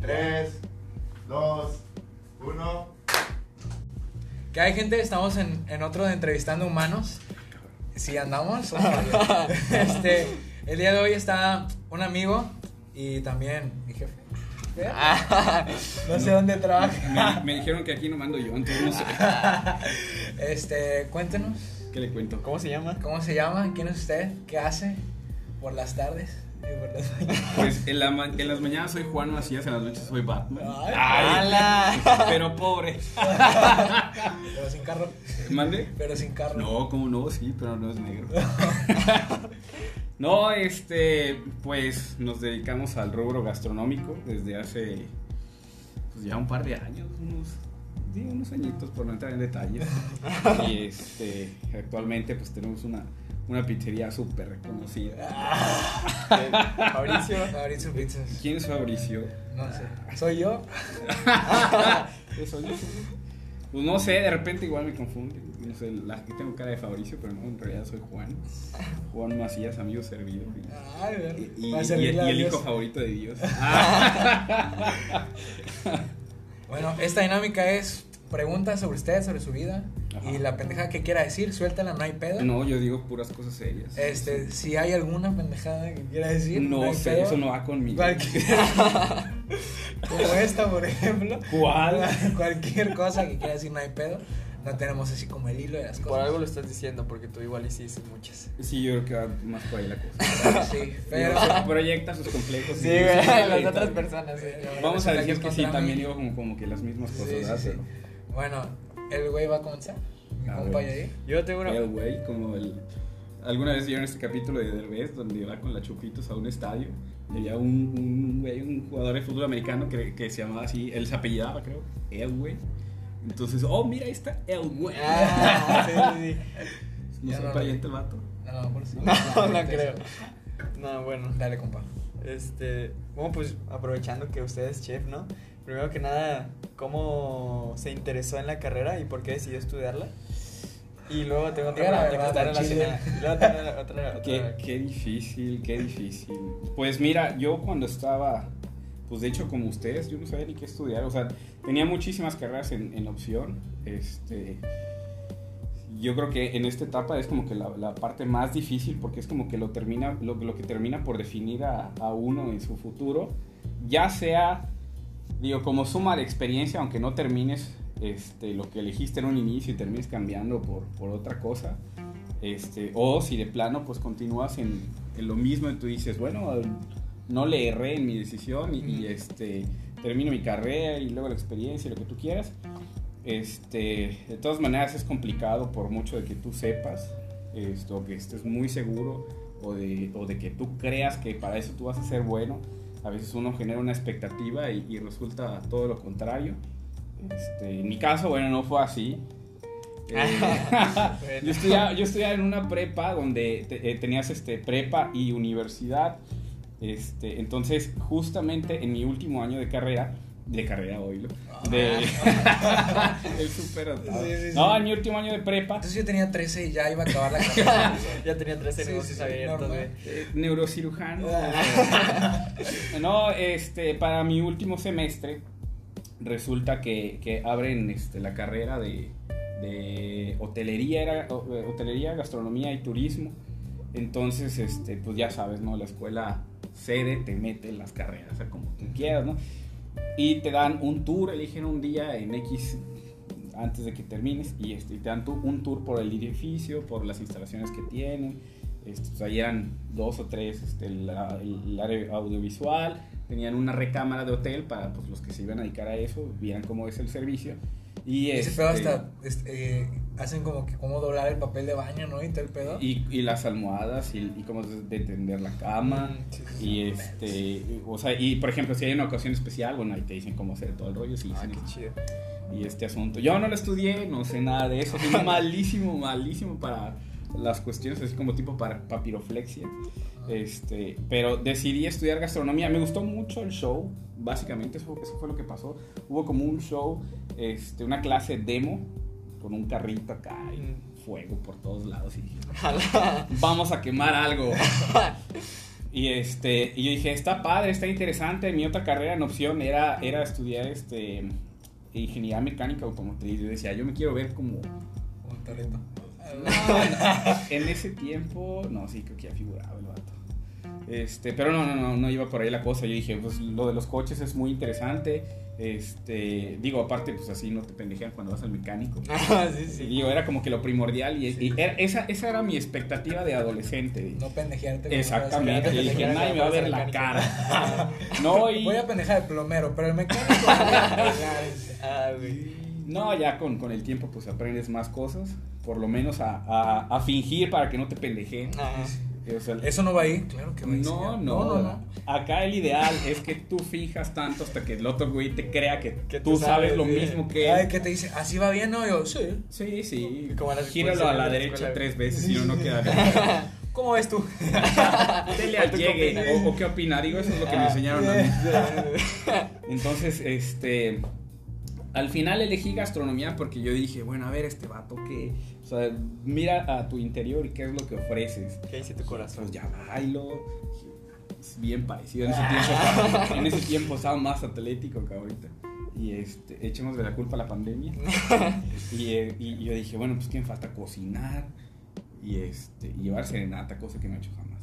3, 2, 1. ¿Qué hay, gente? Estamos en, en otro de Entrevistando Humanos. Si andamos. este, el día de hoy está un amigo y también mi jefe. No sé dónde trabaja. Me, me dijeron que aquí no mando yo, entonces no sé. Este, cuéntenos. ¿Qué le cuento? ¿Cómo se llama? ¿Cómo se llama? ¿Quién es usted? ¿Qué hace? Por las tardes Pues en, la ma- en las mañanas soy Juan Macías, en las noches soy Batman. Ay. Pero pobre. Pero sin carro. ¿Mande? Pero sin carro. No, como no, sí, pero no es negro. no, este, pues nos dedicamos al rubro gastronómico desde hace pues ya un par de años, unos, sí, unos añitos por no entrar en detalles. y este, actualmente pues tenemos una, una pizzería súper reconocida. Eh, Fabricio. Fabricio Pizzas. ¿Quién es Fabricio? No sé. ¿Soy yo? Eso yo. Pues no sé, de repente igual me confunden. No sé, la, tengo cara de Fabricio, pero no, en realidad soy Juan. Juan Macías, amigo servido. Y, y- y- y el hijo favorito de Dios. Bueno, esta dinámica es preguntas sobre usted, sobre su vida. Ajá. Y la pendeja que quiera decir, suéltala, no hay pedo. No, yo digo puras cosas serias. Este, si hay alguna pendejada que quiera decir. no hay sé, pedo. eso no va conmigo. Cualquier- Como esta, por ejemplo. ¿Cuál? Cualquier cosa que quiera decir, no hay pedo. No tenemos así como el hilo de las Por cosas. algo lo estás diciendo, porque tú igual hiciste muchas. Sí, yo creo que va más por ahí la cosa. Sí, pero. Proyecta sus complejos. Sí, güey, las otras personas, sí. Vamos a decir que sí, también digo como, como que las mismas cosas. sí, sí. Bueno, el güey va a comenzar. Mi A compa ver. Yair. Yo tengo una. El güey, como el. Alguna vez vieron este capítulo de Derbez donde va con la Chupitos a un estadio. Y había un, un güey, un jugador de fútbol americano que, que se llamaba así, él se apellidaba, creo, el güey. Entonces, oh, mira, ahí está el güey. Ah, sí, sí, No sé, no pariente el vato. No, por si. sí. No, no creo. No, bueno. Dale, compa. Este, bueno, pues aprovechando que usted es chef, ¿no? Primero que nada, ¿cómo se interesó en la carrera y por qué decidió estudiarla? Y luego tengo otra pregunta que está relacionada. Y luego tengo otra, otra, Qué, otra- qué difícil, qué difícil. Pues mira, yo cuando estaba, pues de hecho como ustedes, yo no sabía ni qué estudiar. O sea, tenía muchísimas carreras en, en opción. Este, yo creo que en esta etapa es como que la, la parte más difícil porque es como que lo, termina, lo, lo que termina por definir a, a uno en su futuro. Ya sea, digo, como suma de experiencia, aunque no termines este, lo que elegiste en un inicio y termines cambiando por, por otra cosa. Este, o si de plano pues continúas en, en lo mismo y tú dices, bueno, no le erré en mi decisión y, y, este, termino mi carrera y luego la experiencia y lo que tú quieras. Este, de todas maneras es complicado por mucho de que tú sepas esto, que estés muy seguro o de, o de que tú creas que para eso tú vas a ser bueno. A veces uno genera una expectativa y, y resulta todo lo contrario. Este, en mi caso, bueno, no fue así. Eh, yo, estudiaba, yo estudiaba en una prepa donde te- eh, tenías este, prepa y universidad. Este, entonces, justamente en mi último año de carrera, de carrera oílo, de el super. Sí, sí, sí. No, en mi último año de prepa, Entonces yo tenía 13 y ya iba a acabar la carrera. Ya tenía 13 Sí, negocios sí, abiertos, güey. eh, neurocirujano. no, este, para mi último semestre resulta que, que abren este, la carrera de, de hotelería, era, eh, hotelería, gastronomía y turismo. Entonces, este, pues ya sabes, ¿no? La escuela sede te mete en las carreras, o sea, como tú quieras, ¿no? Y te dan un tour, eligen un día en X antes de que termines y este, te dan tu- un tour por el edificio, por las instalaciones que tienen. Este, pues, ahí eran dos o tres, este, el, área audiovisual, tenían una recámara de hotel para pues, los que se iban a dedicar a eso, vieran cómo es el servicio. Y, Ese este, pedo hasta este, eh, hacen como que cómo doblar el papel de baño, ¿no? Y todo el pedo. y, y las almohadas y, y cómo de de tender la cama. Mm, sí, sí, sí. Y este, o sea, y por ejemplo, si hay una ocasión especial, bueno, ahí te dicen cómo hacer todo el rollo, sí, Ah, qué chido. y este asunto. Yo no lo estudié, no sé nada de eso, soy malísimo, malísimo para las cuestiones así como tipo para papiroflexia. Este, pero decidí estudiar gastronomía. Me gustó mucho el show, básicamente eso, eso fue lo que pasó. Hubo como un show, este, una clase demo con un carrito acá y fuego por todos lados y dije, vamos a quemar algo. Y este, y yo dije, está padre, está interesante. Mi otra carrera en opción era, era estudiar este ingeniería mecánica automotriz. Yo decía, yo me quiero ver como. Un En ese tiempo, no, sí, creo que ya figuraba el vato. Este, pero no, no, no, no iba por ahí la cosa. Yo dije, pues lo de los coches es muy interesante. Este, digo, aparte, pues así no te pendejean cuando vas al mecánico. Ah, sí, digo, era como que lo primordial y, y era- esa, esa era mi expectativa de adolescente. No pendejearte. Exactamente, y dije, nadie me va a ver la mecánica". cara. No, y... Voy a pendejar el plomero, pero el mecánico. Ah, güey. No, ya con, con el tiempo pues aprendes más cosas, por lo menos a, a, a fingir para que no te. O sea, Eso no va ahí, claro que va no, no, no, no. Acá el ideal es que tú fijas tanto hasta que el otro güey te crea que, Que tú sabes, sabes, lo mismo que Ay, él. que te dice, así va bien, ¿no? Yo, sí. Sí, sí. Como a las Gíralo a la exposiciones de la derecha escuela. tres veces y no, no queda bien. ¿Cómo ves tú? Dele al ¿Tú qué llegue. O, o qué opina, digo, eso es lo que me Ah, enseñaron a mí. Entonces, este. Al final elegí gastronomía porque yo dije, bueno, a ver, este vato que. O sea, mira a tu interior y qué es lo que ofreces. ¿Qué dice tu corazón? Pues ya bailo. Es bien parecido. En ese tiempo en ese tiempo estaba más atlético que ahorita. Y este, echemos de la culpa a la pandemia. y, eh, y yo dije, bueno, pues ¿quién falta? Cocinar y, este, y llevar serenata, cosa que no he hecho jamás.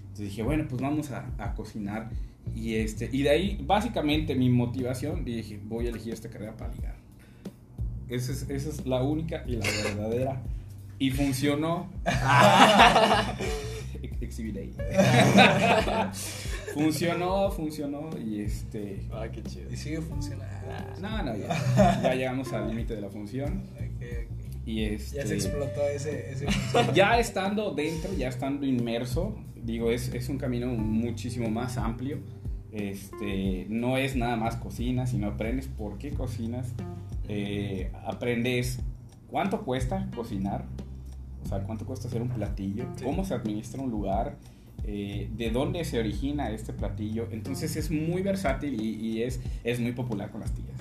Entonces dije, bueno, pues vamos a, a cocinar. Y, este, y de ahí, básicamente, mi motivación, dije, voy a elegir esta carrera para ligar. Esa es, esa es la única y la verdadera. Y funcionó. Ex- Exhibiré. funcionó, funcionó. Y este. Ah, qué chido. Y sigue funcionando. No, no, ya, ya llegamos al límite de la función. Ok, ok. Y este. Ya se explotó ese. ese ya estando dentro, ya estando inmerso, digo, es, es un camino muchísimo más amplio. Este, no es nada más cocina, sino aprendes por qué cocinas, eh, aprendes cuánto cuesta cocinar, o sea, cuánto cuesta hacer un platillo, Sí. cómo se administra un lugar, eh, de dónde se origina este platillo. Entonces es muy versátil y, y es, es muy popular con las tías.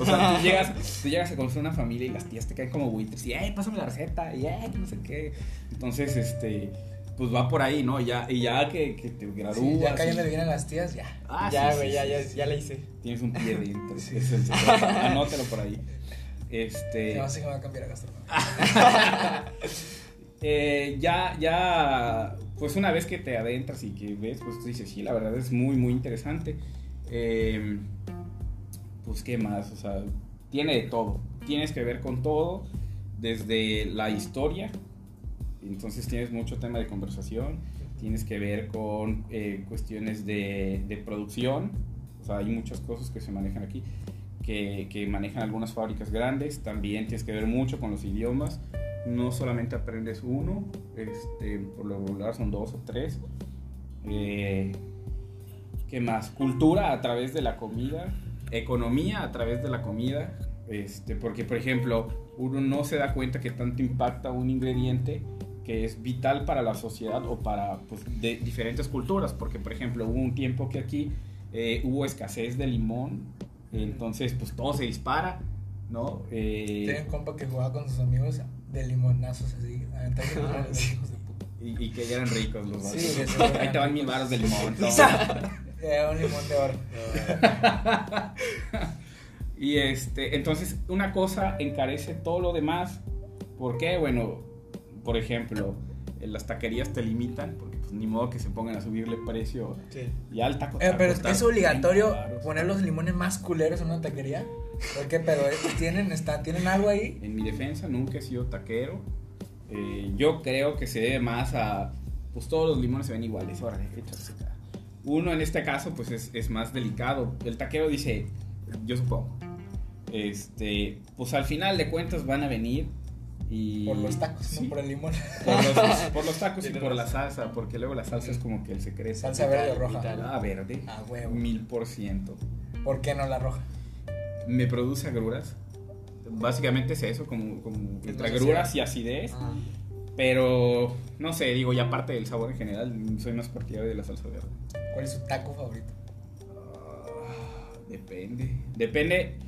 O sea, tú llegas, tú llegas a conocer una familia y las tías te caen como buitres y, ¡eh, pásame la receta! Y, ¡eh, que no sé qué! Entonces, este, pues va por ahí, ¿no? Ya, y ya que, que te gradúas. Sí, ya cayéndole bien a las tías, ya. Ah, ya, güey, sí, ya, sí, ya, la hice. Tienes un pie dentro. Anótalo por ahí. Este. No sé que me va a cambiar a gastronomía. eh, ya, ya, pues una vez que te adentras y que ves, pues tú dices, sí, la verdad es muy, muy interesante. Eh, pues, ¿qué más? O sea, tiene de todo. Tienes que ver con todo, desde la historia, entonces tienes mucho tema de conversación, tienes que ver con eh, cuestiones de, de producción, o sea, hay muchas cosas que se manejan aquí. Que, que manejan algunas fábricas grandes, también tienes que ver mucho con los idiomas, no solamente aprendes uno, este, por lo regular son dos o tres. Eh, ¿Qué más? Cultura a través de la comida, economía a través de la comida, este, porque por ejemplo, uno no se da cuenta que tanto impacta un ingrediente que es vital para la sociedad o para pues, de diferentes culturas, porque por ejemplo hubo un tiempo que aquí eh, hubo escasez de limón, entonces pues todo se dispara, ¿no? Eh, Tenía un compa que jugaba con sus amigos de limonazos así. y, y que ya eran ricos los vatos. Sí, Ahí te van mil ricos. baros de limón. Era un limón de oro. Y este, entonces una cosa encarece todo lo demás. ¿Por qué? Bueno, por ejemplo, en las taquerías te limitan, porque pues ni modo que se pongan a subirle precio. Sí. Ya el taco. Eh, pero es, costar es obligatorio 20 varos. poner los limones más culeros en una taquería. ¿Por qué? Pero eh, tienen, está, tienen algo ahí. En mi defensa nunca he sido taquero. Eh, yo creo que se debe más a. Pues todos los limones se ven iguales. Acá. Uno en este caso, pues es, es más delicado. El taquero dice, yo supongo. Este, pues al final de cuentas van a venir y. Por los tacos, Sí, no por el limón. por los, por los tacos y por la salsa, porque luego la salsa es como que el secreto. Salsa verde o roja. vital. Ah, verde. Ah, huevo. Mil por ciento. ¿Por qué no la roja? Me produce agruras. Básicamente es eso, como, como entre agruras y acidez. Ah. Pero, no sé, digo, y aparte del sabor en general, soy más partidario de la salsa verde. ¿Cuál es su taco favorito? Ah, depende. Depende,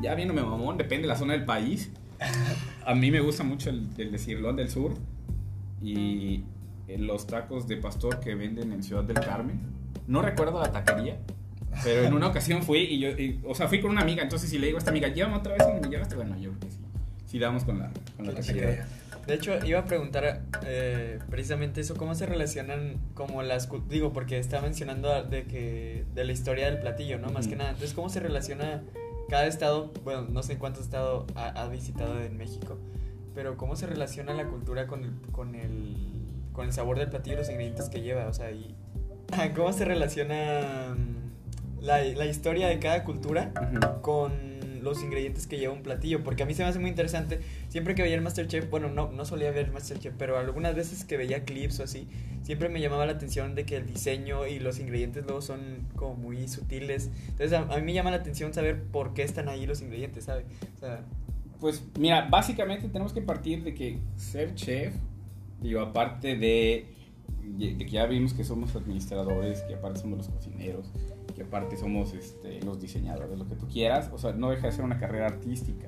ya viéndome mamón, depende de la zona del país. A mí me gusta mucho el, el de Cirlón del Sur. Y eh, los tacos de pastor que venden en Ciudad del Carmen. No recuerdo la taquería, pero en una ocasión fui y yo, y- o sea, fui con una amiga, entonces si le digo a esta amiga, llévame otra vez donde me llevaste, bueno, yo creo que sí. Sí, damos con la, con la taquería. De hecho, iba a preguntar eh, precisamente eso, ¿cómo se relacionan como las... Digo, porque está mencionando de que de la historia del platillo, ¿no? Más que nada. Entonces, ¿cómo se relaciona cada estado? Bueno, no sé cuántos estados ha, ha visitado en México, pero ¿cómo se relaciona la cultura con el, con el, con el sabor del platillo y los ingredientes que lleva? O sea, y, ¿cómo se relaciona mm, la, la historia de cada cultura con los ingredientes que lleva un platillo, porque a mí se me hace muy interesante, siempre que veía el Masterchef, bueno, no, no solía ver el Masterchef, pero algunas veces que veía clips o así, siempre me llamaba la atención de que el diseño y los ingredientes luego son como muy sutiles, entonces a, mí me llama la atención saber por qué están ahí los ingredientes, ¿sabes? Pues mira, básicamente tenemos que partir de que ser chef, digo, aparte de, de que ya vimos que somos administradores, que aparte somos los cocineros, que aparte somos este, los diseñadores, lo que tú quieras, o sea, no deja de ser una carrera artística.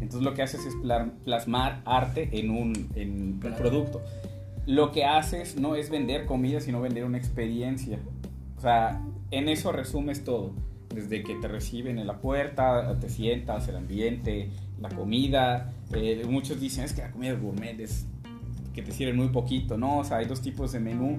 Entonces lo que haces es pla- plasmar arte en un, en un Claro. producto. Lo que haces no es vender comida, sino vender una experiencia. O sea, en eso resumes todo. Desde que te reciben en la puerta, te sientas, el ambiente, la comida. Eh, muchos dicen es que la comida gourmet es que te sirven muy poquito. No, o sea, hay dos tipos de menú.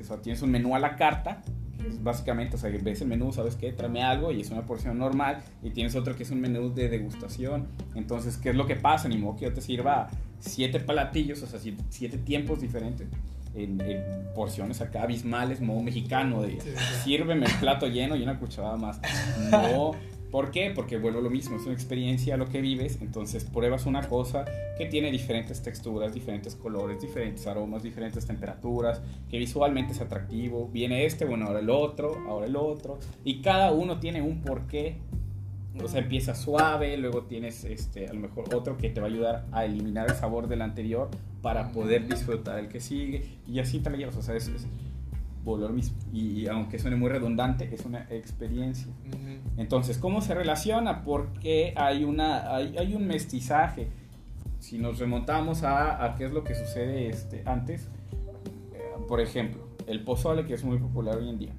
O sea, tienes un menú a la carta, que es básicamente, o sea, ves el menú, sabes qué, tráeme algo y es una porción normal. Y tienes otro que es un menú de degustación. Entonces, ¿qué es lo que pasa? Ni modo que yo te sirva siete platillos, o sea, siete, siete tiempos diferentes. En, en porciones acá abismales, modo mexicano, de sí, sí. sírveme el plato lleno y una cucharada más. No, ¿por qué? Porque vuelvo lo mismo, es una experiencia lo que vives, entonces pruebas una cosa que tiene diferentes texturas, diferentes colores, diferentes aromas, diferentes temperaturas, que visualmente es atractivo. Viene este, bueno, ahora el otro, ahora el otro, y cada uno tiene un porqué. O sea, empieza suave, luego tienes este, a lo mejor otro que te va a ayudar a eliminar el sabor del anterior para poder disfrutar el que sigue, y así te la llevas. O sea, es, es volver mismo. Y, y aunque suene muy redundante, es una experiencia. ujú. Entonces, ¿cómo se relaciona? Porque hay, una, hay, hay un mestizaje. Si nos remontamos a, a qué es lo que sucede este, antes, eh, por ejemplo, el pozole, que es muy popular hoy en día.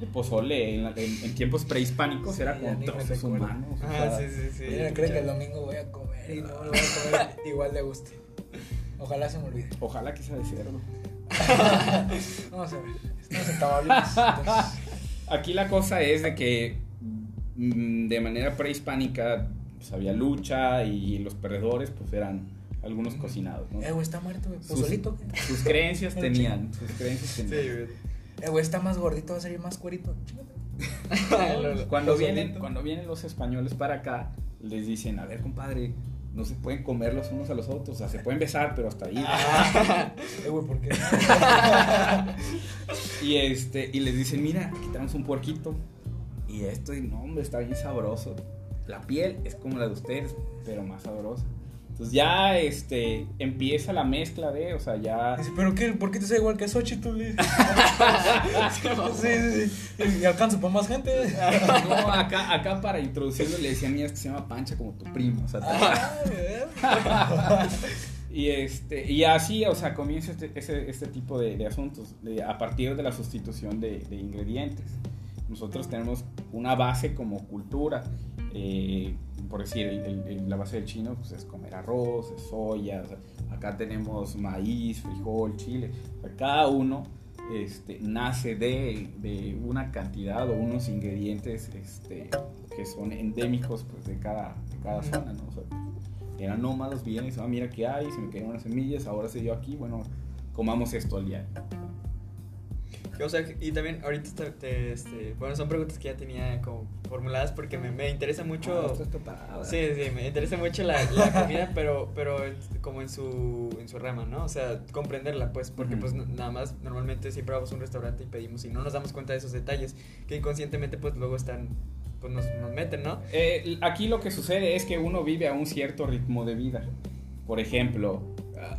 El pozole en, en- en tiempos prehispánicos Sí, era con trozos humanos. o Ah, sea, sí, sí, sí. Mira, creen que el domingo voy a comer y no lo voy a comer igual de gusto. Ojalá se me olvide. Ojalá que sea de cerdo. Vamos a ver. Entonces, Aquí la cosa es de que mm, de manera prehispánica pues, había lucha y los perdedores pues eran algunos cocinados. ¿no? Eh, güey, está muerto, güey. Sus- Pozolito. Sus creencias El tenían, sus creencias Sí, tenían. güey. Eh, güey, está más gordito, va a salir más cuerito. Cuando vienen, cuando vienen los españoles para acá, les dicen, a ver, compadre, no se pueden comer los unos a los otros, o sea, se pueden besar, pero hasta ahí. Eh, güey, ¿por qué? Y este, y les dicen, mira, aquí tenemos un puerquito. Y esto, y no, hombre, está bien sabroso. La piel es como la de ustedes, pero más sabrosa. Entonces ya este empieza la mezcla de, o sea, ya Dice, ¿pero qué? ¿Por qué te sabe igual que Xochitl? Sí, sí, sí. Y alcanzo para más gente. no, acá, acá para introducirlo le decían, mira, es que se llama Pancha como tu primo, o sea, Ah. Y, este, y así, o sea, comienza este, ese- este tipo de, de asuntos de- a partir de la sustitución de, de ingredientes. Nosotros tenemos una base como cultura. Eh, por decir, el- el- la base del chino pues, es comer arroz, es soya. o sea, acá tenemos maíz, frijol, chile. O sea, cada uno este, nace de, de una cantidad o unos ingredientes este, que son endémicos pues, de, cada, de cada zona. ¿no? O sea, eran nómadas, vienen y dicen, ah, mira qué hay, se me cayeron unas semillas, ahora se dio aquí, bueno, comamos esto al día. O sea, y también ahorita te, te- este, bueno, son preguntas que ya tenía como formuladas porque me, me interesa mucho. Ah, esto parado. Sí, sí, me interesa mucho la, la comida, pero, pero como en su, en su rama, ¿no? O sea, comprenderla, pues, porque pues nada más normalmente siempre vamos a un restaurante y pedimos y no nos damos cuenta de esos detalles que inconscientemente pues luego están, pues nos, nos meten, ¿no? Eh, aquí lo que sucede es que uno vive a un cierto ritmo de vida. Por ejemplo,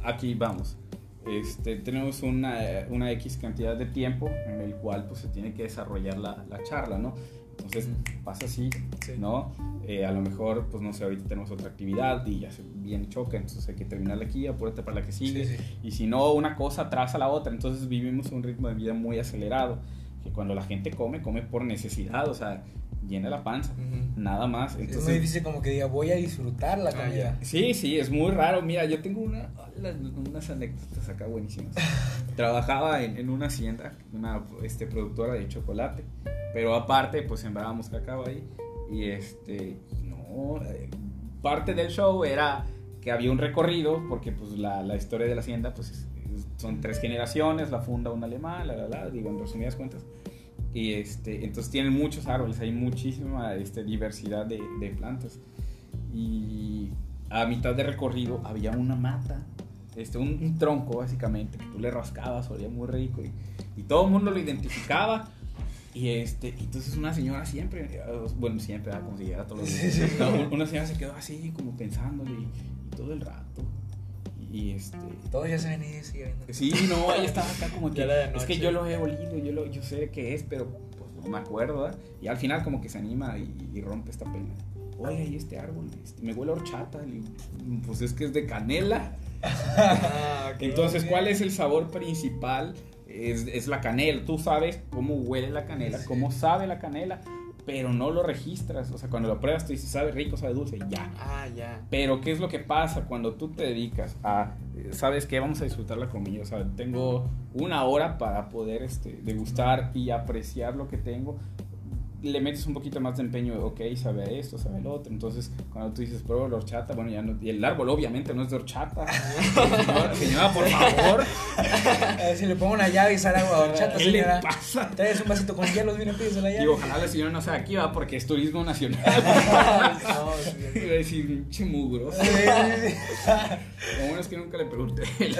aquí vamos. Este, tenemos una, una X cantidad de tiempo en el cual pues, se tiene que desarrollar la, la charla, ¿no? Entonces pasa así, Sí. ¿no? Eh, a lo mejor, pues no sé, ahorita tenemos otra actividad y ya se viene choca, entonces hay que terminarla aquí, apúrate para la que sigue. Sí, sí. Y si no, una cosa atrasa a la otra. Entonces vivimos un ritmo de vida muy acelerado. Que cuando la gente come, come por necesidad, o sea, llena la panza, Ujú. nada más. Es muy Entonces, difícil como que diga, voy a disfrutar la Ah, comida. Sí, sí, es muy raro. Mira, yo tengo una, unas anécdotas acá buenísimas. Trabajaba en, en una hacienda, una este, productora de chocolate, pero aparte, pues sembrábamos cacao ahí. Y este, no, eh, parte del show era que había un recorrido, porque pues la, la historia de la hacienda, pues es- es- son tres generaciones, la funda un alemán, la, la, la, digo, en resumidas cuentas. Y este, entonces tienen muchos árboles, hay muchísima este, diversidad de, de plantas. Y a mitad de recorrido había una mata, este, un, un tronco básicamente, que tú le rascabas, olía muy rico y, y todo el mundo lo identificaba. Y este, entonces una señora siempre, eh, bueno, siempre, ¿verdad? como si llegara todos los días, una señora se quedó así como pensándole y, y todo el rato. Y, este, Todos ya saben y sigue viendo. Sí, no, ella estaba acá como que. Es que yo lo he olido, yo, lo, yo sé qué es, pero pues no me acuerdo. ¿verdad? Y al final, como que se anima y, y rompe esta pena. Oiga, ¿y este árbol? Este, me huele a horchata. Digo, pues es que es de canela. Ah. Entonces, ¿cuál es el sabor principal? Es, es la canela. Tú sabes cómo huele la canela, Sí. cómo sabe la canela, pero no lo registras. O sea, cuando lo pruebas, tú dices, sabe rico, sabe dulce, ya. Ah, ya. Pero, ¿qué es lo que pasa cuando tú te dedicas a, sabes qué, vamos a disfrutar la comida? O sea, tengo una hora para poder este, degustar y apreciar lo que tengo. Le metes un poquito más de empeño, ok, sabe a esto, sabe el otro. Entonces, cuando tú dices, pruebo la horchata, bueno, ya no. Y el árbol, obviamente, no es de horchata. señora, señora, por favor. Si le pongo una llave y sale agua de horchata, ¿Qué le señora. pasa? Traes un vasito con hielos, mira, pides la llave. Y ojalá la señora no sea aquí, va, porque es turismo nacional. No, sí. Iba a decir, sí. Lo bueno es que nunca le pregunté.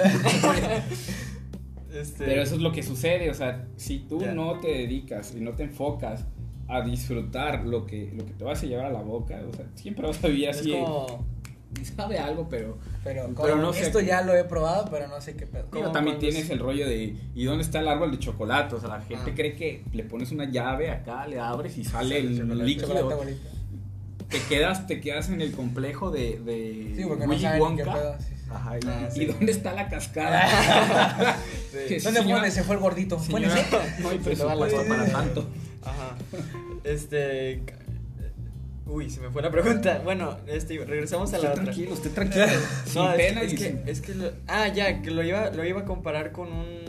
Este, Pero eso es lo que sucede, o sea, si tú no te dedicas y no te enfocas a disfrutar lo que, lo que te vas a llevar a la boca, o sea, siempre vas a vivir es así, como. sabe algo, pero Pero, Pero no sé esto qué- ya lo he probado, pero no sé qué pedo. Como también tienes es- el rollo de, ¿y dónde está el árbol de chocolate? O sea, la gente Ah. cree que le pones una llave acá, le abres y sale Sale el chocolate. líquido. Chocolate. Te quedas, te quedas en el complejo de, de Sí, porque no Willy saben ni qué Wonka. pedo. sí, sí. Ajá, y, Ah, ¿y sí. dónde está la cascada? ¿Dónde señora- fue? Se fue el gordito. ¿Fue en Señora, no hay presupuesto para tanto. Ajá. Este. Uy, se me fue la pregunta. Bueno, este, regresamos a la Usted otra. tranquilo, usted tranquilo. sin No, es, pena es y que, sin- es que lo- ah, ya, que lo iba, lo iba a comparar con un.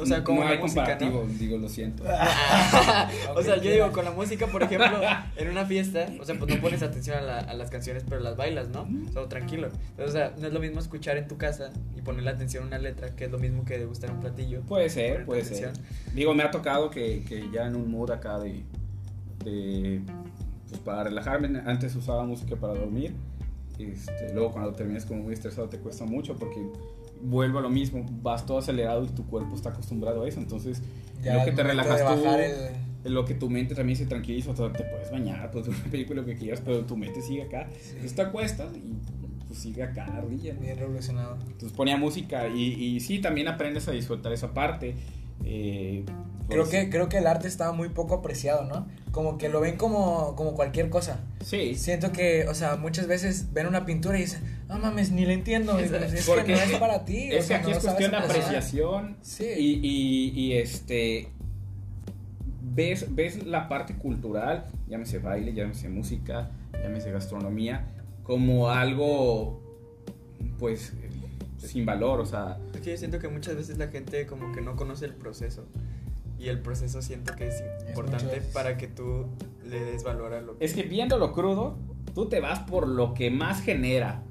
O sea, como no la hay música, comparativo, ¿no? digo, lo siento. o sea, yo digo, con la música, por ejemplo, en una fiesta, o sea, pues no pones atención a, la- a las canciones, pero las bailas, ¿no? O sea, tranquilo. O sea, no es lo mismo escuchar en tu casa y ponerle atención a una letra, que es lo mismo que degustar un platillo. Puede ser, puede atención. ser. Digo, me ha tocado que, que ya en un mood acá de, de pues para relajarme, antes usaba música para dormir. Este, luego cuando terminas como muy estresado te cuesta mucho porque vuelvo a lo mismo, vas todo acelerado y tu cuerpo está acostumbrado a eso, entonces Ya lo que te relajas tú, el- lo que tu mente también se tranquiliza, o sea, te puedes bañar, puedes ver una película lo que quieras, pero tu mente sigue acá, Sí. entonces te acuestas y pues sigue acá la ardilla. Bien revolucionado. Entonces ponía música y, y sí, también aprendes a disfrutar esa parte. eh, Creo pues, que, creo que el arte está muy poco apreciado, ¿no? Como que lo ven como, como cualquier cosa. Sí, Siento que, o sea, muchas veces ven una pintura y dicen, no mames, ni la entiendo. Es que Porque no es para ti. o es que aquí no es cuestión de apreciación Sí. y, y- y, este ves, ves la parte cultural, llámese baile, llámese música, llámese gastronomía, como algo pues sin valor, o sea, Es que yo siento que muchas veces la gente como que no conoce el proceso. Y el proceso siento que es importante para que tú le des valor a lo que... es que viéndolo crudo, tú te vas por lo que más genera.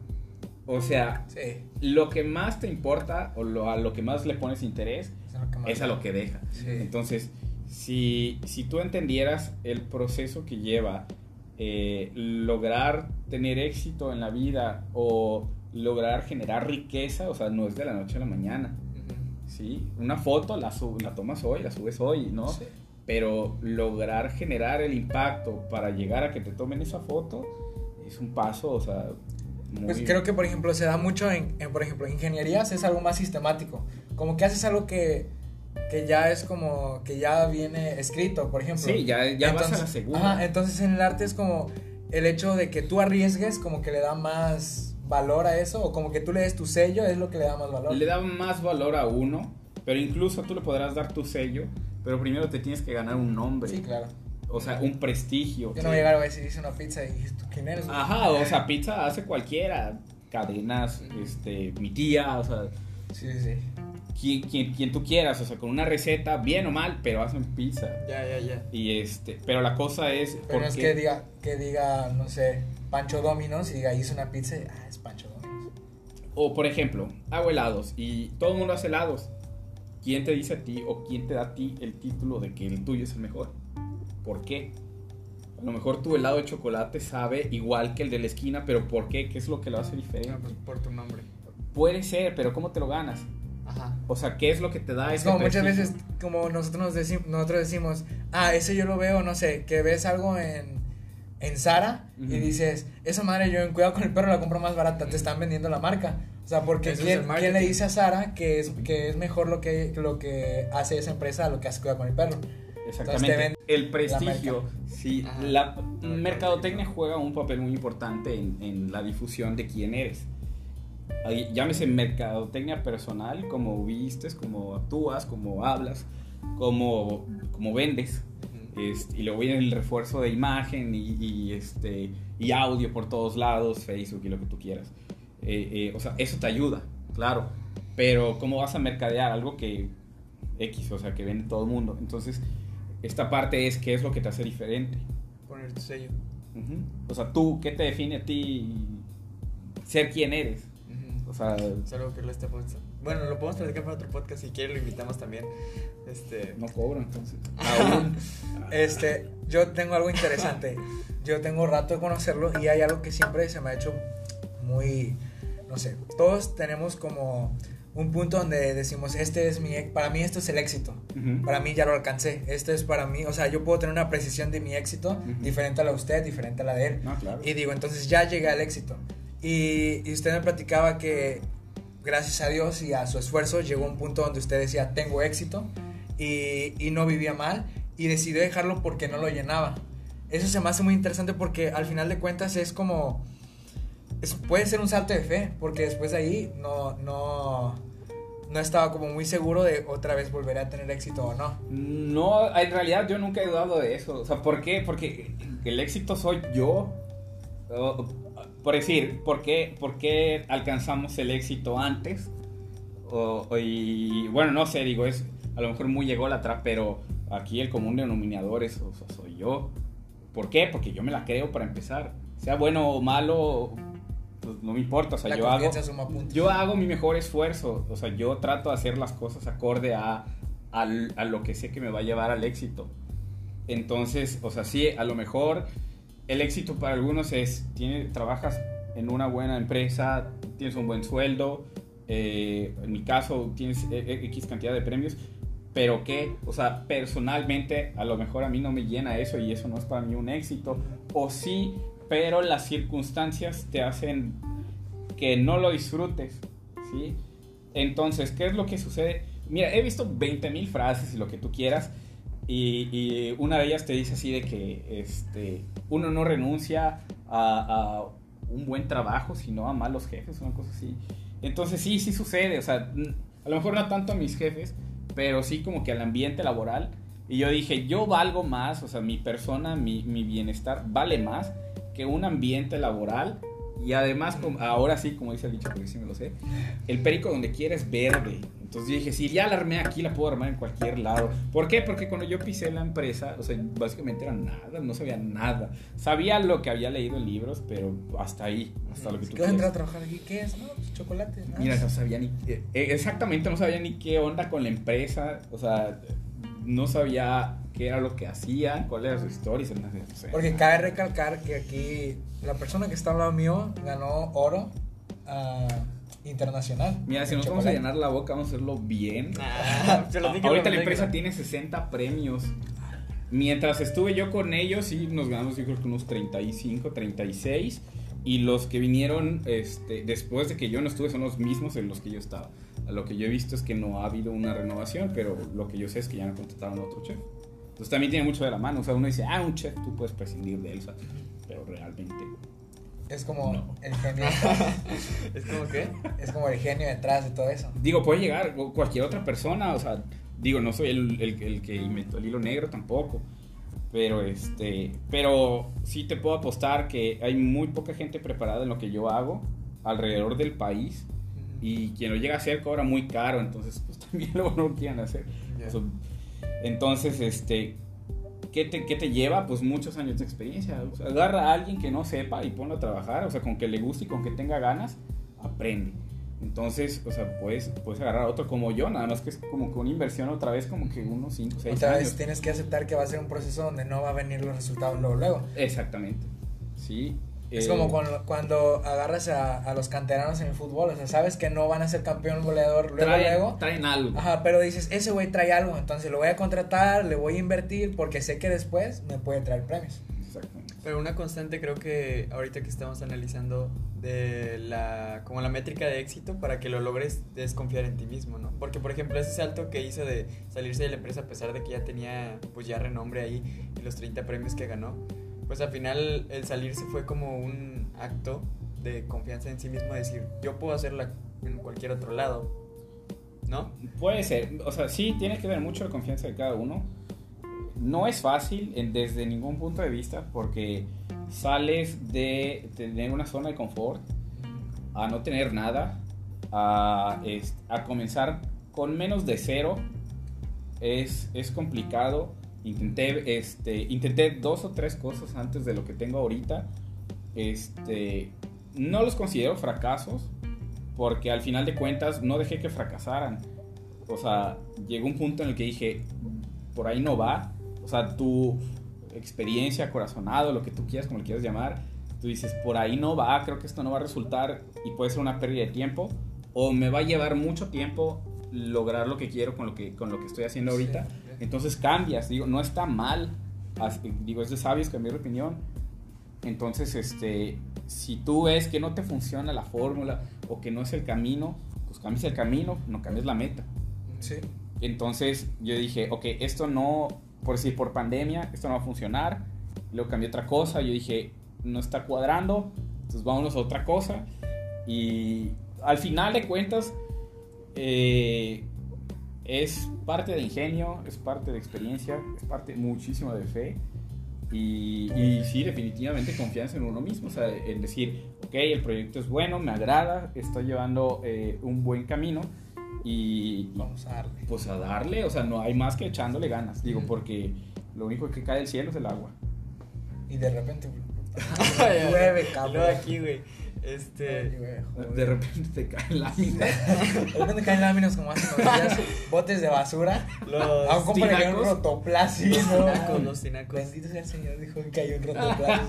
O sea, Sí. lo que más te importa o lo, a lo que más le pones interés es lo que más- es a lo que deja. Sí. Entonces, si, si tú entendieras el proceso que lleva eh, lograr tener éxito en la vida o lograr generar riqueza, o sea, no es de la noche a la mañana. ¿sí? Una foto la, sub- la tomas hoy, la subes hoy, ¿no? Sí. Pero lograr generar el impacto para llegar a que te tomen esa foto es un paso, o sea, muy... Pues creo que, por ejemplo, se da mucho en, en, por ejemplo, ingenierías es algo más sistemático. Como que haces algo que, que ya es como que ya viene escrito, por ejemplo. Sí, ya, ya vas a la segunda. Ajá, entonces en el arte es como el hecho de que tú arriesgues como que le da más valor a eso o como que tú le des tu sello es lo que le da más valor. Le da más valor a uno, pero incluso tú le podrás dar tu sello, pero primero te tienes que ganar un nombre. Sí, claro. O sea, un prestigio. Yo no voy a llegar a decir hice una pizza y dijiste, ¿tú quién eres? güey?" Ajá, o sea, pizza hace cualquiera. Cadenas, este, mi tía, o sea, Sí, sí, sí. quien, quien, quien tú quieras, o sea, con una receta, bien o mal, pero hacen pizza. Ya, ya, ya. Y este, pero la cosa es. Pero no es porque- que diga, que diga, no sé, Pancho Dominos y diga, hice una pizza y, ah, es Pancho Dominos. O por ejemplo, hago helados y todo el mundo hace helados. ¿Quién te dice a ti o quién te da a ti el título de que el tuyo es el mejor? ¿Por qué? A lo mejor tu helado de chocolate sabe igual que el de la esquina, pero ¿por qué? ¿Qué es lo que lo hace diferente? No, pues por tu nombre. Puede ser, pero ¿cómo te lo ganas? Ajá. O sea, ¿qué es lo que te da Es ese como muchas veces, como nosotros, nos decimos, nosotros decimos, ah, ese yo lo veo, no sé, que ves algo en, en Zara Ujú. y dices, esa madre yo en Cuidado con el Perro la compro más barata, te están vendiendo la marca. O sea, porque Eso ¿quién, el quién le dice a Zara que es, que es mejor lo que, lo que hace esa empresa a lo que hace Cuidado con el Perro? Exactamente. El prestigio. Sí, Ajá. la mercadotecnia juega un papel muy importante en, en la difusión de quién eres. Ahí, llámese mercadotecnia personal, como vistes, como actúas, como hablas, como, como vendes. Este, y luego viene el refuerzo de imagen y, y, este, y audio por todos lados, Facebook y lo que tú quieras. Eh, eh, o sea, eso te ayuda, claro. Pero ¿cómo vas a mercadear algo que X, o sea, que vende todo el mundo? Entonces, esta parte es qué es lo que te hace diferente. Poner tu sello. O sea, tú, ¿qué te define a ti ser quien eres? O sea, Es algo que lo. Bueno, lo podemos platicar para otro podcast si quiere, lo invitamos también. Este... no cobro entonces. Aún. Este, yo tengo algo interesante. Yo tengo rato de conocerlo y hay algo que siempre se me ha hecho muy, no sé, todos tenemos como un punto donde decimos, este es mi, para mí esto es el éxito. Para mí ya lo alcancé. Esto es para mí, o sea, yo puedo tener una precisión de mi éxito diferente a la de usted, diferente a la de él. Claro. Y digo, entonces ya llegué al éxito. Y, y usted me platicaba que gracias a Dios y a su esfuerzo llegó a un punto donde usted decía, tengo éxito y, y no vivía mal y decidió dejarlo porque no lo llenaba. Eso se me hace muy interesante porque al final de cuentas es como... es- puede ser un salto de fe porque después de ahí no, no, no estaba como muy seguro de otra vez volver a tener éxito o no. No, en realidad yo nunca he dudado de eso. O sea, ¿por qué? Porque el éxito soy yo. Por decir, ¿por qué, por qué alcanzamos el éxito antes? O- y bueno, no sé, digo, es a lo mejor muy ególatra, pero aquí el común denominador es, o sea, soy yo. ¿Por qué? Porque yo me la creo para empezar. Sea bueno o malo, pues no me importa. O sea, La yo hago, yo hago mi mejor esfuerzo. O sea, yo trato de hacer las cosas acorde a, al- a lo que sé que me va a llevar al éxito. Entonces, o sea, sí, a lo mejor el éxito para algunos es, tiene, trabajas en una buena empresa, tienes un buen sueldo, eh, en mi caso tienes eh, eh, X cantidad de premios, pero que, o sea, personalmente a lo mejor a mí no me llena eso y eso no es para mí un éxito, o sí, pero las circunstancias te hacen que no lo disfrutes, ¿sí? Entonces, ¿qué es lo que sucede? Mira, he visto 20 mil frases y lo que tú quieras, y, una de ellas te dice así de que este, uno no renuncia a, a un buen trabajo, sino a malos jefes, una cosa así. Entonces sí, sí sucede, o sea, a lo mejor no tanto a mis jefes, pero sí como que al ambiente laboral. Y yo dije, yo valgo más, o sea, mi persona, mi, mi bienestar vale más que un ambiente laboral. Y además, ahora sí, como dice el dicho, porque sí me lo sé, el perico donde quiera es verde. Entonces dije, si ya la armé aquí, la puedo armar en cualquier lado. ¿Por qué? Porque cuando yo pisé la empresa, o sea, básicamente era nada, no sabía nada. Sabía lo que había leído en libros, pero hasta ahí, hasta lo que tú ¿Qué entrar a trabajar aquí? ¿Qué es? No, pues chocolate. nada Mira, no sabía ni... eh, exactamente, no sabía ni qué onda con la empresa, o sea, no sabía qué era lo que hacían, cuál era su historia, me hacía- no sé. Porque cabe recalcar que aquí la persona que está al lado mío ganó oro ah, internacional. Mira, si nos vamos a llenar la boca, vamos a hacerlo bien. Ah, se lo dije Ahorita la empresa regla. tiene 60 premios. Mientras estuve yo con ellos, sí, nos ganamos yo creo que unos 35, 36. Y los que vinieron este, después de que yo no estuve son los mismos en los que yo estaba. lo que yo he visto es que no ha habido una renovación, pero lo que yo sé es que ya no contrataron a otro chef. Entonces también tiene mucho de la mano. O sea, uno dice, ah, un chef, tú puedes prescindir de él, ¿sabes? pero realmente Es como No. el genio. ¿Es como que? es como el genio detrás de todo eso. Digo, puede llegar cualquier otra persona, o sea, digo, no soy el, el- el que inventó el hilo negro tampoco, pero este, pero sí te puedo apostar que hay muy poca gente preparada en lo que yo hago alrededor del país y quien lo llega a hacer cobra muy caro, entonces pues también luego no lo quieren hacer. Ya. O sea, entonces, este, ¿qué te, qué te lleva? Pues muchos años de experiencia. O sea, agarra a alguien que no sepa y ponlo a trabajar, o sea, con que le guste y con que tenga ganas, aprende. Entonces, o sea, puedes, puedes agarrar a otro como yo, nada más que es como que una inversión otra vez, como que unos 5, 6 Otra vez tienes que aceptar que va a ser un proceso donde no va a venir los resultados luego. luego. Exactamente. Sí. Es eh, como cuando, cuando agarras a, a los canteranos en el fútbol. O sea, sabes que no van a ser campeón goleador luego, traen, luego. traen algo. Ajá, pero dices, ese güey trae algo, entonces lo voy a contratar, le voy a invertir porque sé que después me puede traer premios. Exactamente. Pero una constante creo que ahorita que estamos analizando de la como la métrica de éxito para que lo logres es confiar en ti mismo, ¿no? Porque por ejemplo ese salto que hizo de salirse de la empresa a pesar de que ya tenía pues ya renombre ahí y los 30 premios que ganó, pues al final el salirse fue como un acto de confianza en sí mismo, decir yo puedo hacerla en cualquier otro lado, ¿no? Puede ser, o sea, sí, tiene que ver mucho la confianza de cada uno. No es fácil desde ningún punto de vista porque sales de tener una zona de confort a no tener nada, a, a comenzar con menos de cero. Es, es complicado. Intenté, este, intenté dos o tres cosas antes de lo que tengo ahorita. Este, no los considero fracasos porque al final de cuentas no dejé que fracasaran. O sea, llegó un punto en el que dije, por ahí no va. O sea, tu experiencia, corazonado, lo que tú quieras, como le quieras llamar, tú dices, por ahí no va, creo que esto no va a resultar y puede ser una pérdida de tiempo. O me va a llevar mucho tiempo lograr lo que quiero con lo que, con lo que estoy haciendo ahorita. Sí. Entonces cambias, digo, no está mal. Digo, es de sabios cambiar de opinión. Entonces, este, si tú ves que no te funciona la fórmula o que no es el camino, pues cambias el camino, no cambias la meta. Sí. Entonces yo dije, ok, esto no, por decir, por pandemia, esto no va a funcionar. Luego cambié otra cosa, yo dije, no está cuadrando, entonces vámonos a otra cosa. Y al final de cuentas, eh, es parte de ingenio, es parte de experiencia, es parte muchísimo de fe. Y, y sí, definitivamente confianza en uno mismo, o sea, en decir, ok, el proyecto es bueno, me agrada, estoy llevando eh, un buen camino y Vamos a darle. pues a darle, o sea, no hay más que echándole ganas, digo, porque lo único que cae del cielo es el agua. Y de repente llueve, cabrón. aquí, güey, este... De repente te caen láminas. De repente caen láminas como hace unos días, botes de basura. Los A un compa le cayó un rotoplas. Los ¿no? tinacos, los tinacos. Bendito sea el Señor, dijo que cayó un rotoplas.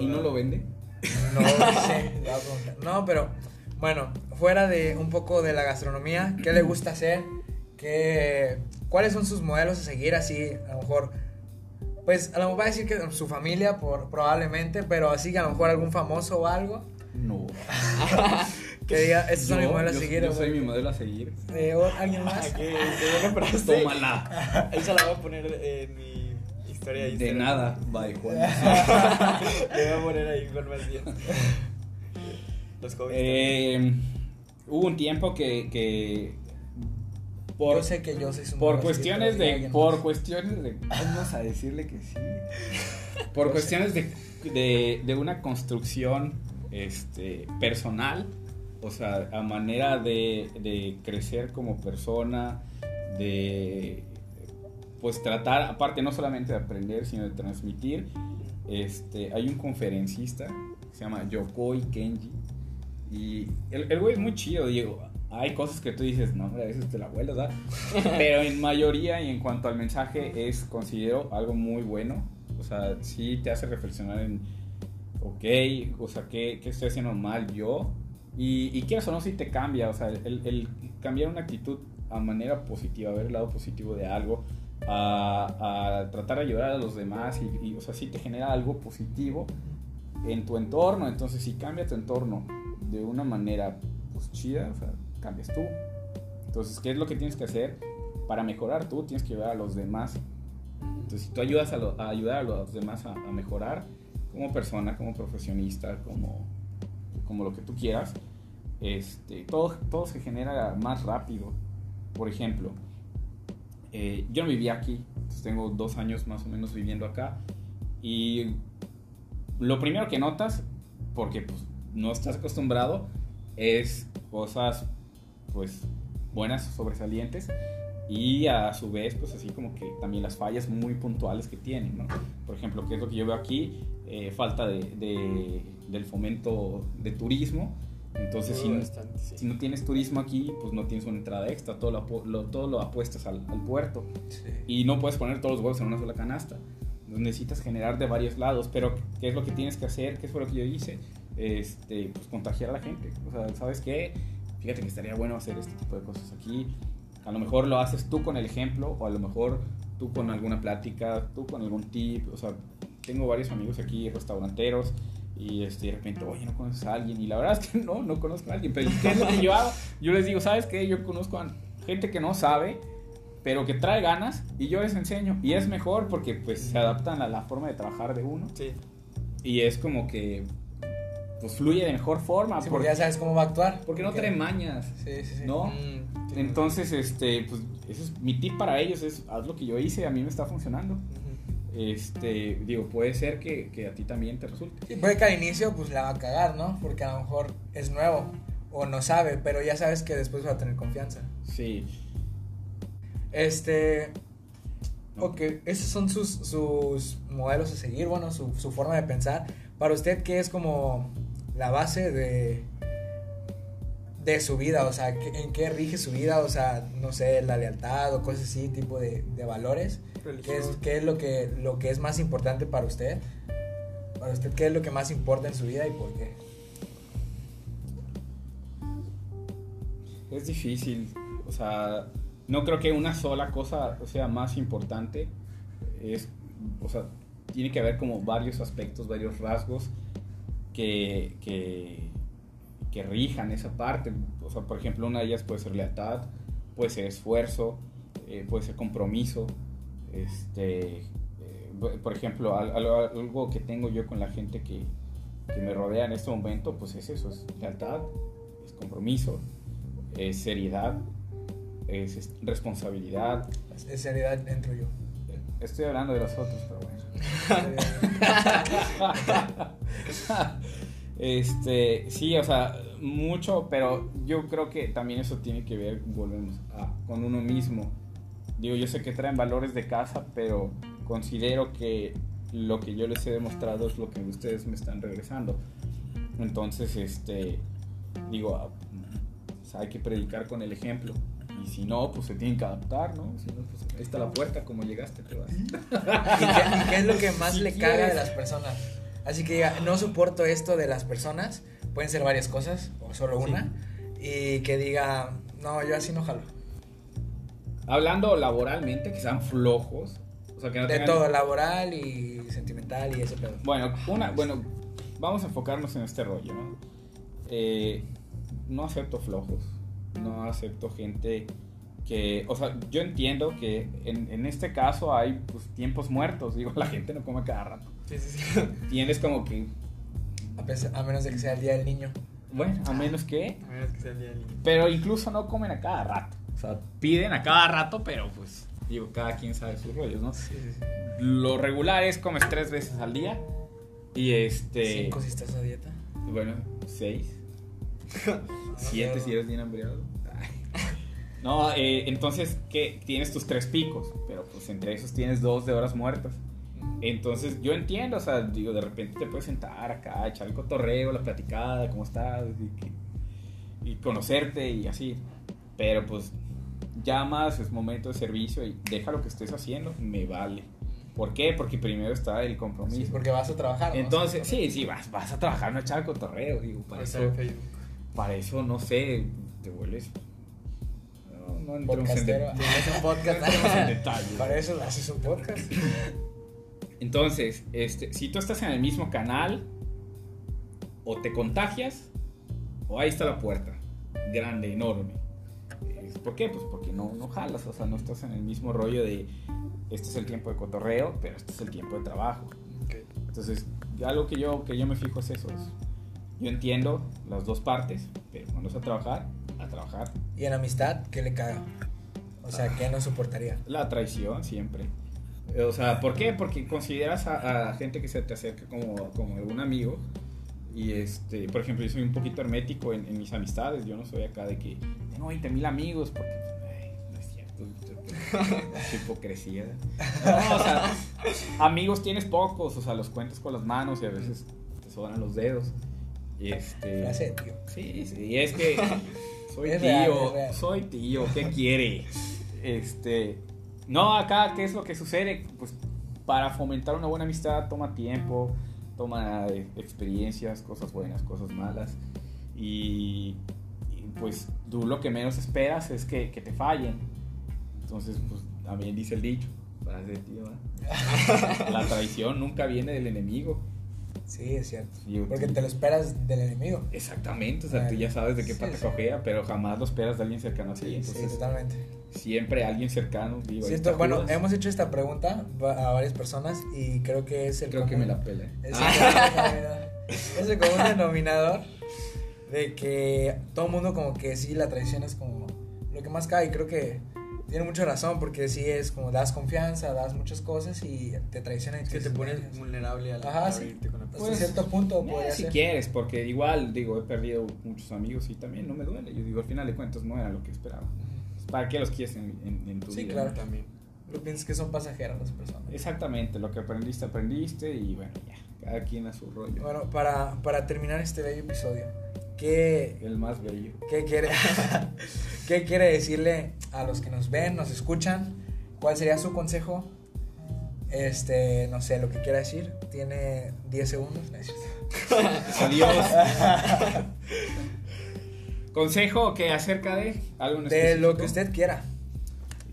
y no lo vende. No sé. No, pero bueno, fuera de un poco de la gastronomía, ¿qué le gusta hacer? ¿Qué, ¿Cuáles son sus modelos a seguir? Así, a lo mejor, pues a lo mejor va a decir que su familia, por, probablemente, pero así, a lo mejor algún famoso o algo, No. que diga, estos son mis Yo- modelos a seguir. Yo soy mi modelo a seguir. Eh, o alguien más. Ah, que, que me compraste. Tómala. Esa la voy a poner en mi historia de De Instagram. nada. Bye, Juan. Le voy a poner ahí Juan más bien. Los jóvenes. Eh, hubo un tiempo que, que por, yo sé que yo soy su por cuestiones de por cuestiones de vamos a decirle que sí por cuestiones de, de, de una construcción este personal o sea a manera de, de crecer como persona de pues tratar aparte no solamente de aprender sino de transmitir este hay un conferencista se llama Yokoi Kenji y el, el güey es muy chido, Diego. Hay cosas que tú dices, no, hombre, a veces te la vuelas, ¿verdad? Pero en mayoría y en cuanto al mensaje es, considero, algo muy bueno. O sea, sí te hace reflexionar en, ok, o sea, ¿qué, qué estoy haciendo mal yo? Y, y quieras o no, sí te cambia. O sea, el, el cambiar una actitud a manera positiva, ver el lado positivo de algo, a, a tratar de ayudar a los demás y, y, o sea, sí te genera algo positivo en tu entorno. Entonces, si cambia tu entorno de una manera pues chida, o sea, cambias tú. Entonces, ¿qué es lo que tienes que hacer? Para mejorar tú tienes que ayudar a los demás. Entonces, si tú ayudas a, lo- a ayudar a los demás a, a mejorar como persona, como profesionista, como, como lo que tú quieras, este, todo, todo se genera más rápido. Por ejemplo, eh, yo no vivía aquí, entonces tengo dos años más o menos viviendo acá. Y lo primero que notas, porque pues, no estás acostumbrado, es cosas pues buenas, sobresalientes. Y a su vez, pues así como que también las fallas muy puntuales que tienen, ¿no? Por ejemplo, ¿qué es lo que yo veo aquí? Eh, falta de, de- del fomento de turismo. Entonces, si, bastante, sí. si no tienes turismo aquí, pues no tienes una entrada extra, todo lo, lo- todo lo apuestas al, al puerto Sí. y no puedes poner todos los huevos en una sola canasta. Entonces necesitas generar de varios lados, pero ¿qué es lo que tienes que hacer? ¿Qué fue lo que yo hice? Este, pues contagiar a la gente. O sea, ¿sabes qué? Fíjate que estaría bueno hacer este tipo de cosas aquí. A lo mejor lo haces tú con el ejemplo, o a lo mejor tú con alguna plática, tú con algún tip. O sea, tengo varios amigos aquí, restauranteros, y este, de repente, oye, no conoces a alguien. Y la verdad es que no, no conozco a alguien. Pero ¿qué es lo que yo hago? Yo les digo, ¿sabes qué? Yo conozco a gente que no sabe, pero que trae ganas, y yo les enseño. Y es mejor porque pues se adaptan a la forma de trabajar de uno. Sí. Y es como que pues fluye de mejor forma. Sí, porque porque, ya sabes cómo va a actuar. porque no trae mañas. Sí, sí, sí. ¿No? Mm. Entonces, este, pues, ese es mi tip para ellos, es haz lo que yo hice, a mí me está funcionando. Este, digo, puede ser que, que a ti también te resulte. Sí, puede que al inicio pues la va a cagar, ¿no? Porque a lo mejor es nuevo o no sabe, pero ya sabes que después va a tener confianza. Sí. Este. Ok, esos son sus, sus modelos a seguir, bueno, su, su forma de pensar. Para usted, ¿qué es como la base de, de su vida? O sea, ¿qué- ¿en qué rige su vida? O sea, no sé, la lealtad o cosas así, tipo de, de valores. ¿Qué es, qué es lo, que, lo que es más importante para usted? Para usted, ¿qué es lo que más importa en su vida y por qué? Es difícil, o sea, no creo que una sola cosa sea más importante. Es, o sea, tiene que haber como varios aspectos, varios rasgos que, que, que rijan esa parte. O sea, por ejemplo, una de ellas puede ser lealtad, puede ser esfuerzo, eh, puede ser compromiso. Este, eh, por ejemplo, al- al- algo que tengo yo con la gente que, que me rodea en este momento, pues es eso, es lealtad, es compromiso, es seriedad, es, es responsabilidad. Es, es seriedad entro yo. Estoy hablando de los otros, pero bueno. este, sí, o sea, mucho, pero yo creo que también eso tiene que ver, volvemos a, con uno mismo. Digo, yo sé que traen valores de casa, pero considero que lo que yo les he demostrado es lo que ustedes me están regresando. Entonces, este, digo, ah, hay que predicar con el ejemplo. Y si no, pues se tienen que adaptar, ¿no? Si no, pues ahí está la puerta, como llegaste, te vas. ¿Y qué, y qué es lo que más Si le caga de las personas? Así que diga, no soporto esto de las personas. Pueden ser varias cosas o solo Sí. una. Y que diga, no, yo así no jalo. Hablando laboralmente, que sean flojos. O sea, que no De tengan- todo, laboral y sentimental y ese pedo. Bueno, una, bueno, vamos a enfocarnos en este rollo, ¿no? Eh, no acepto flojos. No acepto gente que. O sea, yo entiendo que en, en este caso hay pues, tiempos muertos. Digo, la gente no come cada rato. Sí, sí, sí. Tienes como que. A, pesar- a menos de que sea el día del niño. Bueno, a menos que. A menos que sea el día del niño. Pero incluso no comen a cada rato. O sea, piden a cada rato, pero pues. Digo, cada quien sabe sus rollos, ¿no? Sí, sí, sí. Lo regular es comes tres veces al día. Y este. Cinco si estás a dieta. Bueno, seis. Siete si eres bien hambriado. No, eh, entonces, ¿qué? Tienes tus tres picos, pero pues entre esos tienes dos de horas muertas. Entonces, yo entiendo, o sea, digo, de repente te puedes sentar acá, echar el cotorreo, la platicada, cómo estás, y, y conocerte y así. Pero pues, llamas, es momento de servicio y deja lo que estés haciendo, me vale. ¿Por qué? Porque primero está el compromiso. Sí, porque vas a trabajar. ¿no? Entonces, sí, sí, vas, vas a trabajar, no echar cotorreo, digo, para eso. Para eso, no sé, te vuelves... No, no entremos en, Podcastero. de- Tienes un podcast. no en. Para eso haces un podcast. Entonces, este, si tú estás en el mismo canal, o te contagias, o ahí está la puerta. grande, enorme. Eh, ¿Por qué? Pues porque no, no jalas, o sea, no estás en el mismo rollo de este es el tiempo de cotorreo, pero este es el tiempo de trabajo. Entonces, algo que yo, que yo me fijo es eso. es- yo entiendo las dos partes, pero cuando vas a trabajar, a trabajar. Y en amistad, ¿qué le caga? O sea, ¿qué no soportaría? La traición siempre. O sea, ¿por qué? Porque consideras a, a gente que se te acerca como, como algún amigo. Y este, por ejemplo, yo soy un poquito hermético en, en mis amistades. Yo no soy acá de que tengo 20 mil amigos porque ay, no es cierto. Es hipocresía. No, o sea, amigos tienes pocos, o sea, los cuentas con las manos y a veces te sobran los dedos. Y este. Frase, tío. Sí, sí, es que soy Es tío, real, es real. soy tío, ¿qué quiere? Este, no, acá, ¿qué es lo que sucede? Pues para fomentar una buena amistad toma tiempo, toma experiencias, cosas buenas, cosas malas. Y, y, pues tú lo que menos esperas es que, que te fallen. Entonces, pues también dice el dicho, frase de tío, ¿verdad? la traición nunca viene del enemigo. Sí, es cierto. Sí, Porque sí. te lo esperas del enemigo. Exactamente, o sea, tú ya sabes de qué sí, pata sí. cojea, pero jamás lo esperas de alguien cercano así. Sí, Entonces, totalmente. siempre alguien cercano, digo, Cierto, está bueno, Judas. hemos hecho esta pregunta a varias personas y creo que es el Creo que me la pela. ¿eh? Es denominador, es el común denominador de que todo el mundo como que sí, la traición es como lo que más cae y creo que tiene mucha razón porque sí es como das confianza, das muchas cosas y te Es que te pones "Vergas". vulnerable a la Ajá, sí. con la persona. cierto punto Eh, podría si ser. quieres, porque igual, digo, he perdido muchos amigos y también no me duele. Yo digo, al final de cuentas no era lo que esperaba. ¿Para qué los quieres en, en- en tu Sí, vida? claro. no? También. Lo piensas que son pasajeras las personas. Exactamente, lo que aprendiste, aprendiste y bueno, ya, cada quien a su rollo. Bueno, para, para terminar este bello episodio, ¿qué, El más bello. ¿Qué quiere, ¿Qué quiere decirle a los que nos ven, nos escuchan? ¿Cuál sería su consejo? Este, no sé, lo que quiera decir. Tiene 10 segundos. Adiós. Consejo que acerca de algo en De lo que usted quiera.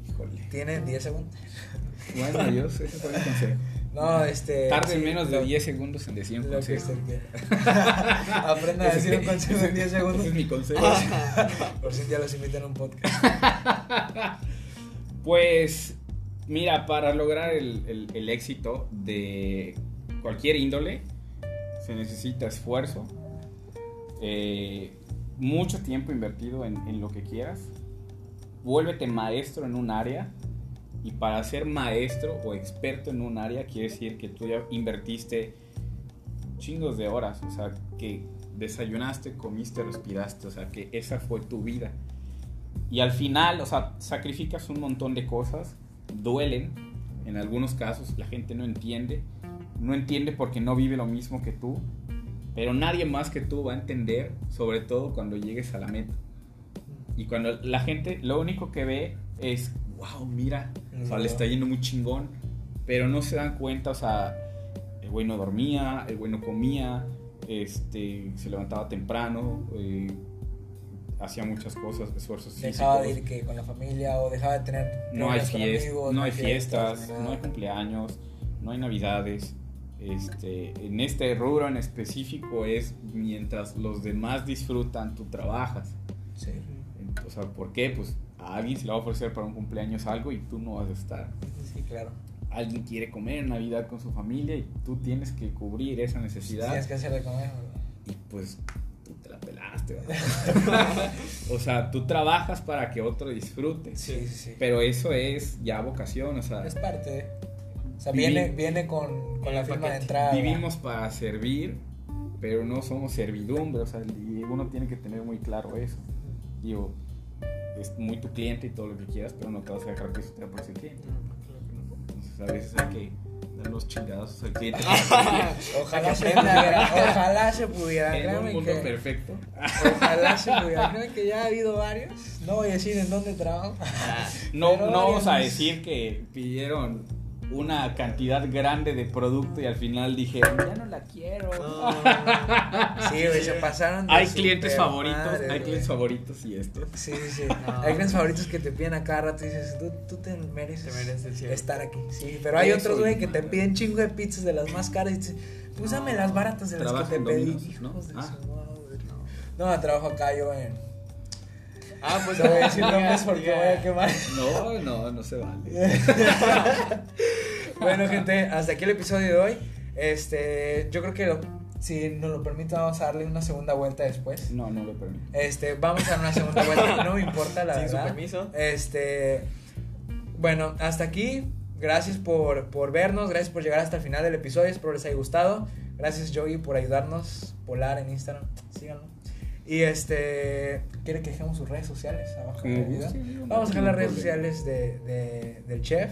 Híjole. Tiene 10 segundos. Bueno, adiós, ese fue mi consejo. No, este. Tarde sí, menos de lo- 10 segundos en decir un consejo. Aprenda a decir un consejo en 10 segundos. Ese es mi consejo. Por si ya los invitan a un podcast. Pues, mira, para lograr el, el- el éxito de cualquier índole, se necesita esfuerzo, eh, mucho tiempo invertido en, en lo que quieras. Vuélvete maestro en un área. Y para ser maestro o experto en un área, quiere decir que tú ya invertiste chingos de horas. O sea, que desayunaste, comiste, respiraste. O sea, que esa fue tu vida. Y al final, o sea, sacrificas un montón de cosas, duelen, en algunos casos la gente no entiende, no entiende porque no vive lo mismo que tú, pero nadie más que tú va a entender, sobre todo cuando llegues a la meta. Y cuando la gente lo único que ve es, wow, mira, o sea, le está yendo muy chingón, pero no se dan cuenta, o sea, el güey no dormía, el güey no comía, este, se levantaba temprano, eh, hacía muchas cosas, esfuerzos Dejaba de físicos. ir que con la familia o dejaba de tener. No hay, reuniones con fies- amigos, no hay fiestas, ni no hay cumpleaños, no hay navidades. Este, en este rubro en específico es mientras los demás disfrutan, tú trabajas. Sí. O sea, ¿por qué? Pues a alguien se le va a ofrecer para un cumpleaños algo y tú no vas a estar. Sí, claro. Alguien quiere comer en Navidad con su familia y tú tienes que cubrir esa necesidad. Tienes que hacer de comer. Y pues tú te la pelaste. ¿verdad? o sea, tú trabajas para que otro disfrute. Sí, sí, sí. Pero eso es ya vocación, o sea, Es parte de. O sea, viene, viene con, con la firma de entrada. vivimos para servir, pero no somos servidumbre, o sea, uno tiene que tener muy claro eso. Digo, es muy tu cliente y todo lo que quieras, pero no te vas a dejar pisotear por ese cliente. Entonces, a veces hay que dar los chingados al cliente. Ojalá se pudiera. Ojalá se pudiera. en un mundo que, perfecto. ojalá se pudiera. Créeme que ya ha habido varios. No voy a decir en dónde trabajo. No, no vamos a decir que pidieron una cantidad grande de producto y al final dijeron, ya no la quiero. Sí, güey, se pasaron. de hay clientes favoritos, madre, hay güey. clientes favoritos y estos. Sí, sí, sí. No. Hay clientes favoritos que te piden a cada rato y dices, tú, tú te mereces, Te estar aquí. Sí, pero hay otros, güey, que te piden chingo de pizzas de las más caras y dices, pues dame las baratas de las que te pedí. Domino's, ¿no? Hijos de Ah. su madre. No, trabajo acá yo en, Ah, pues No voy a decir nombres porque voy a quemar. No, no, no se vale. Bueno, gente, hasta aquí el episodio de hoy. Este, yo creo que lo- si nos lo permite vamos a darle una segunda vuelta después. No, no lo permito. Este, vamos a dar una segunda vuelta, no me importa la Sin su verdad. permiso. Este, bueno, hasta aquí. Gracias por, por vernos, gracias por llegar hasta el final del episodio, espero les haya gustado. Gracias Joey por ayudarnos, Polar en Instagram, síganlo. Y este, ¿quiere que dejemos sus redes sociales abajo del video? guste, no Vamos a dejar las redes sociales de, de- del chef.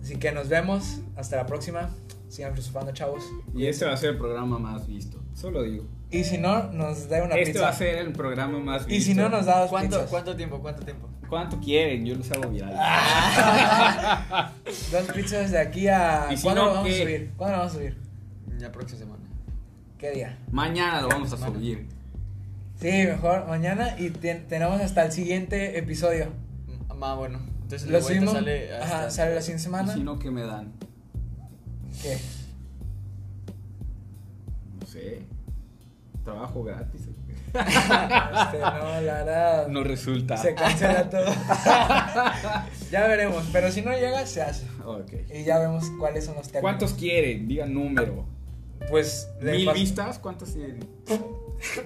Así que nos vemos, hasta la próxima. Sigan filosofando, chavos. Y este va a ser el programa más visto. Solo digo. Y si no, nos da una Este pizza. va a ser el programa más visto. Y si no, nos da dos ¿Cuánto, pizzas. ¿Cuánto tiempo? ¿Cuánto tiempo? ¿Cuánto quieren? Yo los hago viral. Dos pizzas de aquí a. Y si ¿Cuándo no, lo vamos ¿qué? a subir? ¿Cuándo lo vamos a subir? La próxima semana. ¿Qué día? Mañana lo vamos a Semana. subir. Sí, mejor mañana y ten- tenemos hasta el siguiente episodio. Ah, bueno. Entonces Lo subimos. sale hasta... Ajá, sale la siguiente semana. si no, ¿qué me dan? ¿Qué? No sé. Trabajo gratis. Este, no, la verdad. No resulta. Se cancela todo. ya veremos, pero si no llega, se hace. Ok. Y ya vemos cuáles son los términos. ¿Cuántos quieren? Digan número. Pues. de ¿Mil vistas? ¿Cuántos tienen?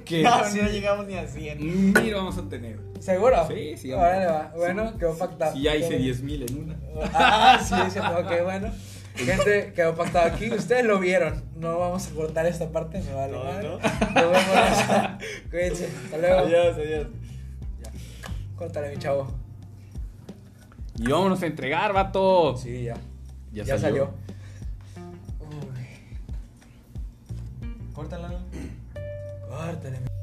¿Qué? No, no llegamos ni a 100. Mil vamos a tener. ¿Seguro? Sí, sí, Órale, hombre. va. Bueno, Sí. quedó pactado. Si ya hice Quedó- 10 mil en una. Ah, sí, sí, ok, bueno. Gente, quedó pactado aquí. Ustedes lo vieron. No vamos a cortar esta parte, me vale No, madre. no. Nos vemos. Cuídense. Hasta luego. Adiós, adiós. Córtale, mi chavo. Y vámonos a entregar, vato. Sí, ya. Ya Ya, salió. salió. Uy, Córtala. Córtale. mi-